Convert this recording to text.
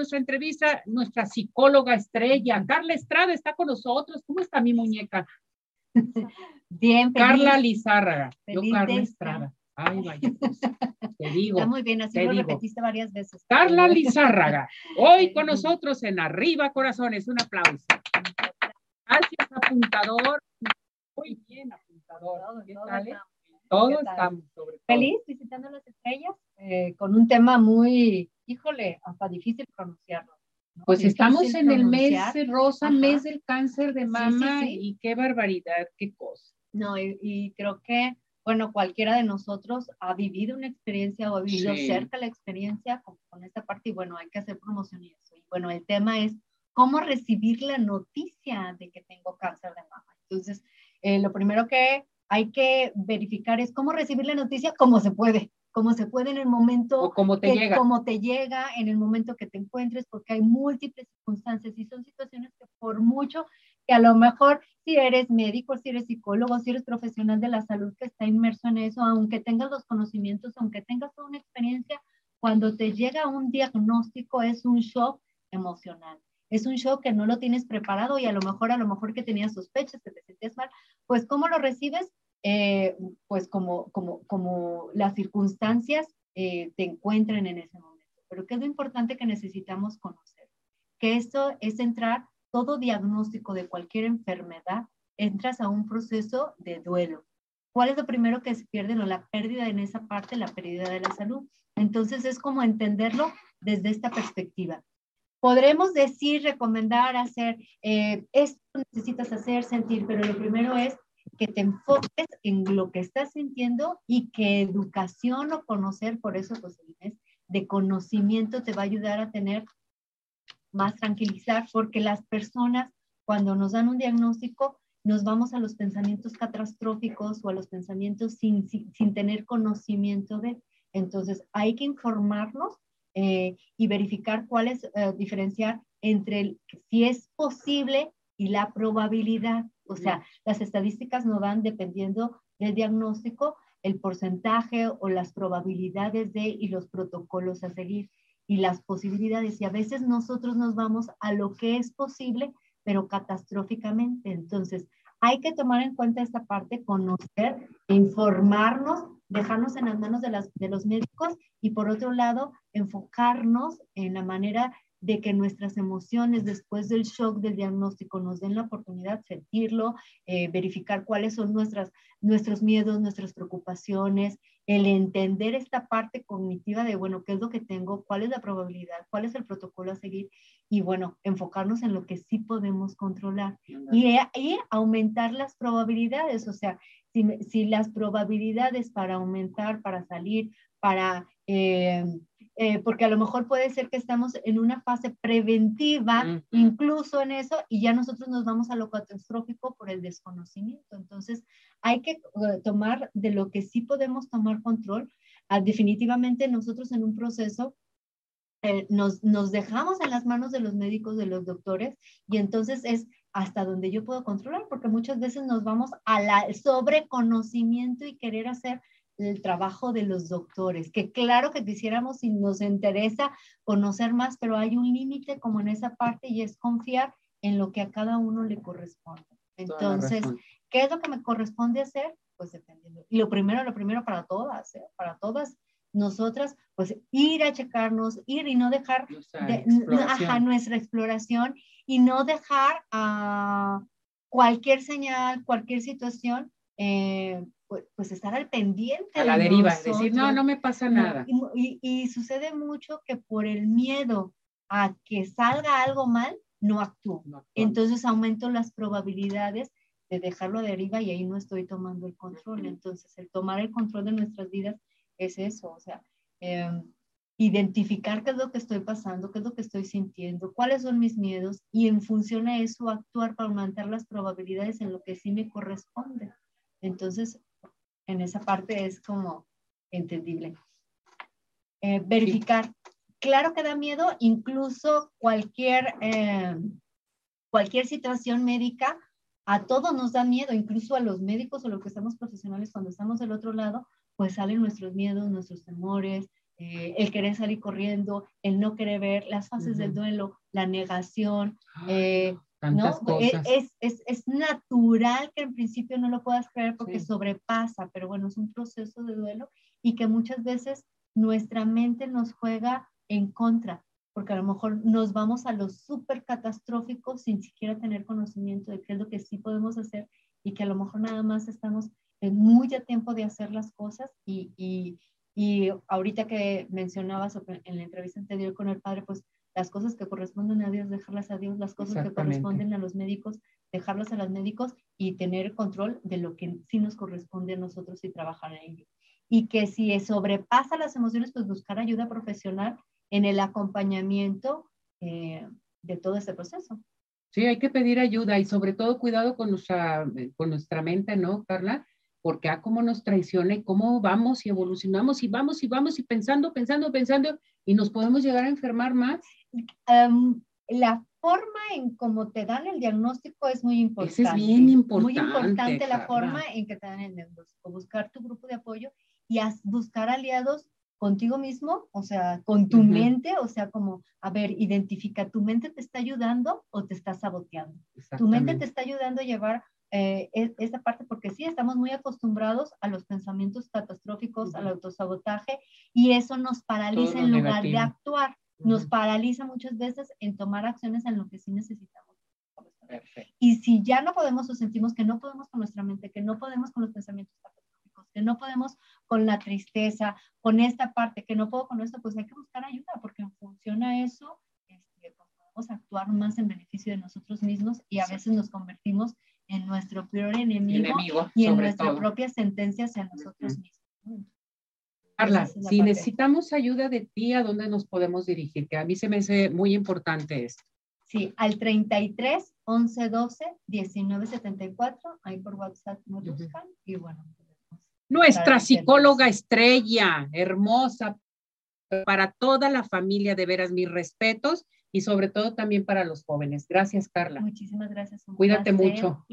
nuestra entrevista, nuestra psicóloga estrella, Carla Estrada, está con nosotros. ¿Cómo está mi muñeca? Bien, Carla Lizárraga. Yo, Carla Estrada. Ay, vaya. Te digo. Está muy bien, así lo repetiste varias veces. Carla Lizárraga, hoy con nosotros en Arriba Corazones. Un aplauso. Gracias, apuntador. Muy bien, apuntador. ¿Qué tal? Eh? Todos estamos sobre todo. Feliz visitando las estrellas eh, con un tema muy, híjole, hasta difícil pronunciarlo. Pues estamos en el mes rosa, mes del cáncer de mama y qué barbaridad, qué cosa. No, y, creo que, bueno, cualquiera de nosotros ha vivido una experiencia o ha vivido cerca la experiencia con, esta parte y bueno, hay que hacer promoción y eso. Y bueno, el tema es cómo recibir la noticia de que tengo cáncer de mama. Entonces, eh, lo primero que hay que verificar es cómo recibir la noticia como se puede como se puede en el momento o como te llega. como te llega en el momento que te encuentres porque hay múltiples circunstancias y son situaciones que por mucho que a lo mejor si eres médico, si eres psicólogo, si eres profesional de la salud que está inmerso en eso, aunque tengas los conocimientos, aunque tengas una experiencia, cuando te llega un diagnóstico es un shock emocional. Es un shock que no lo tienes preparado y a lo mejor, a lo mejor que tenías sospechas, que te sentías mal, pues ¿cómo lo recibes? Eh, pues como, como, como las circunstancias eh, te encuentren en ese momento. Pero ¿qué es lo importante que necesitamos conocer? Que esto es entrar, todo diagnóstico de cualquier enfermedad, entras a un proceso de duelo. ¿Cuál es lo primero que se pierde? No, la pérdida en esa parte, la pérdida de la salud. Entonces es como entenderlo desde esta perspectiva. Podremos decir, recomendar, hacer, eh, esto necesitas hacer, sentir, pero lo primero es que te enfoques en lo que estás sintiendo y que educación o conocer, por eso el mes de conocimiento te va a ayudar a tener más tranquilizar, porque las personas cuando nos dan un diagnóstico nos vamos a los pensamientos catastróficos o a los pensamientos sin, sin, tener conocimiento de. Entonces hay que informarnos eh, y verificar cuál es, eh, diferenciar entre el, si es posible y la probabilidad. O sea, las estadísticas nos dan, dependiendo del diagnóstico, el porcentaje o las probabilidades de y los protocolos a seguir y las posibilidades. Y a veces nosotros nos vamos a lo que es posible, pero catastróficamente. Entonces, hay que tomar en cuenta esta parte, conocer, informarnos, dejarnos en las manos de, las, de los médicos y por otro lado, enfocarnos en la manera de que nuestras emociones después del shock del diagnóstico nos den la oportunidad de sentirlo, eh, verificar cuáles son nuestras, nuestros miedos, nuestras preocupaciones, el entender esta parte cognitiva de, bueno, ¿qué es lo que tengo? ¿Cuál es la probabilidad? ¿Cuál es el protocolo a seguir? Y bueno, enfocarnos en lo que sí podemos controlar y, y aumentar las probabilidades, o sea, si, si, las probabilidades para aumentar, para salir, para... Eh, eh, porque a lo mejor puede ser que estamos en una fase preventiva, incluso en eso, y ya nosotros nos vamos a lo catastrófico por el desconocimiento. Entonces, hay que eh, tomar de lo que sí podemos tomar control. Ah, definitivamente nosotros en un proceso eh, nos, nos dejamos en las manos de los médicos, de los doctores, y entonces es hasta donde yo puedo controlar, porque muchas veces nos vamos al sobreconocimiento y querer hacer el trabajo de los doctores, que claro que quisiéramos y nos interesa conocer más, pero hay un límite como en esa parte y es confiar en lo que a cada uno le corresponde. Entonces, ¿qué es lo que me corresponde hacer? Pues dependiendo. Y lo primero, lo primero para todas, ¿eh? para todas nosotras, pues ir a checarnos, ir y no dejar de, nuestra exploración y no dejar a cualquier señal, cualquier situación, eh, pues, pues, estar al pendiente. A la deriva, decir, no, no me pasa nada. Y, sucede mucho que por el miedo a que salga algo mal, no actúo. Entonces aumento las probabilidades de dejarlo a deriva y ahí no estoy tomando el control. Entonces, el tomar el control de nuestras vidas es eso, o sea, em, identificar qué es lo que estoy pasando, qué es lo que estoy sintiendo, cuáles son mis miedos y en función a eso actuar para aumentar las probabilidades en lo que sí me corresponde. Entonces, en esa parte es como entendible. Eh, verificar. Claro que da miedo, incluso cualquier, eh, cualquier situación médica, a todos nos da miedo, incluso a los médicos o los que estamos profesionales cuando estamos del otro lado, pues salen nuestros miedos, nuestros temores, eh, el querer salir corriendo, el no querer ver, las fases del duelo, la negación, eh, ¿no? E, es, es, es, natural que en principio no lo puedas creer porque sobrepasa, pero bueno, es un proceso de duelo y que muchas veces nuestra mente nos juega en contra, porque a lo mejor nos vamos a lo súper catastrófico sin siquiera tener conocimiento de qué es lo que sí podemos hacer y que a lo mejor nada más estamos en muy a tiempo de hacer las cosas y, y, y ahorita que mencionabas en la entrevista anterior con el padre, pues las cosas que corresponden a Dios, dejarlas a Dios, las cosas que corresponden a los médicos, dejarlas a los médicos y tener control de lo que sí nos corresponde a nosotros y trabajar en ello. Y que si sobrepasa las emociones, pues buscar ayuda profesional en el acompañamiento eh, de todo este proceso. Sí, hay que pedir ayuda y sobre todo cuidado con nuestra, con nuestra mente, ¿no, Carla? Porque a cómo nos traiciona y cómo vamos y evolucionamos y vamos y vamos y pensando, pensando, pensando y nos podemos llegar a enfermar más. la forma en cómo te dan el diagnóstico es muy importante. es bien importante. Muy importante la forma en que te dan el diagnóstico. Buscar tu grupo de apoyo y buscar aliados contigo mismo, o sea, con tu mente, o sea, como, a ver, identifica, ¿tu mente te está ayudando o te está saboteando? Tu mente te está ayudando a llevar eh, esa parte, porque sí, estamos muy acostumbrados a los pensamientos catastróficos, al autosabotaje, y eso nos paraliza en lugar de actuar, nos paraliza muchas veces en tomar acciones en lo que sí necesitamos. Y si ya no podemos o sentimos que no podemos con nuestra mente, que no podemos con los pensamientos catastróficos, que no podemos con la tristeza, con esta parte, que no puedo con esto, pues hay que buscar ayuda, porque funciona eso, este, pues podemos actuar más en beneficio de nosotros mismos y a veces nos convertimos en nuestro peor enemigo, y en nuestra propia sentencia hacia nosotros mismos. Carla, si necesitamos ayuda de ti, ¿a dónde nos podemos dirigir? Que a mí se me hace muy importante esto. Sí, al 33 11 12 19 74, ahí por WhatsApp nos buscan y bueno. Nuestra psicóloga estrella, hermosa, para toda la familia, de veras, mis respetos y sobre todo también para los jóvenes. Gracias, Carla. Muchísimas gracias. Cuídate mucho.